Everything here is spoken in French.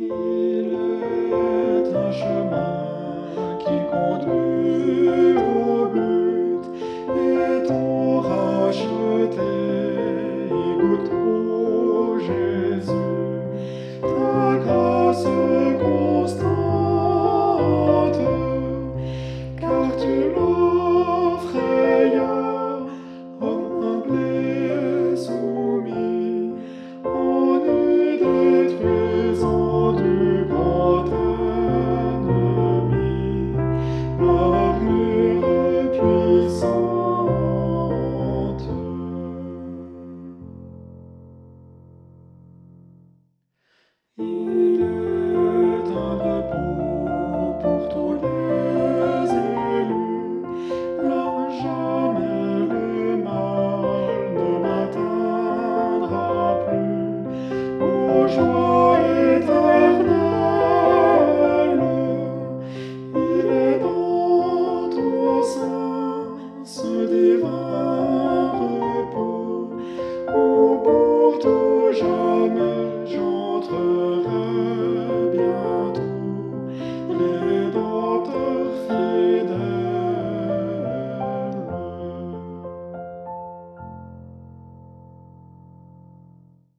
Il est un chemin qui conduit.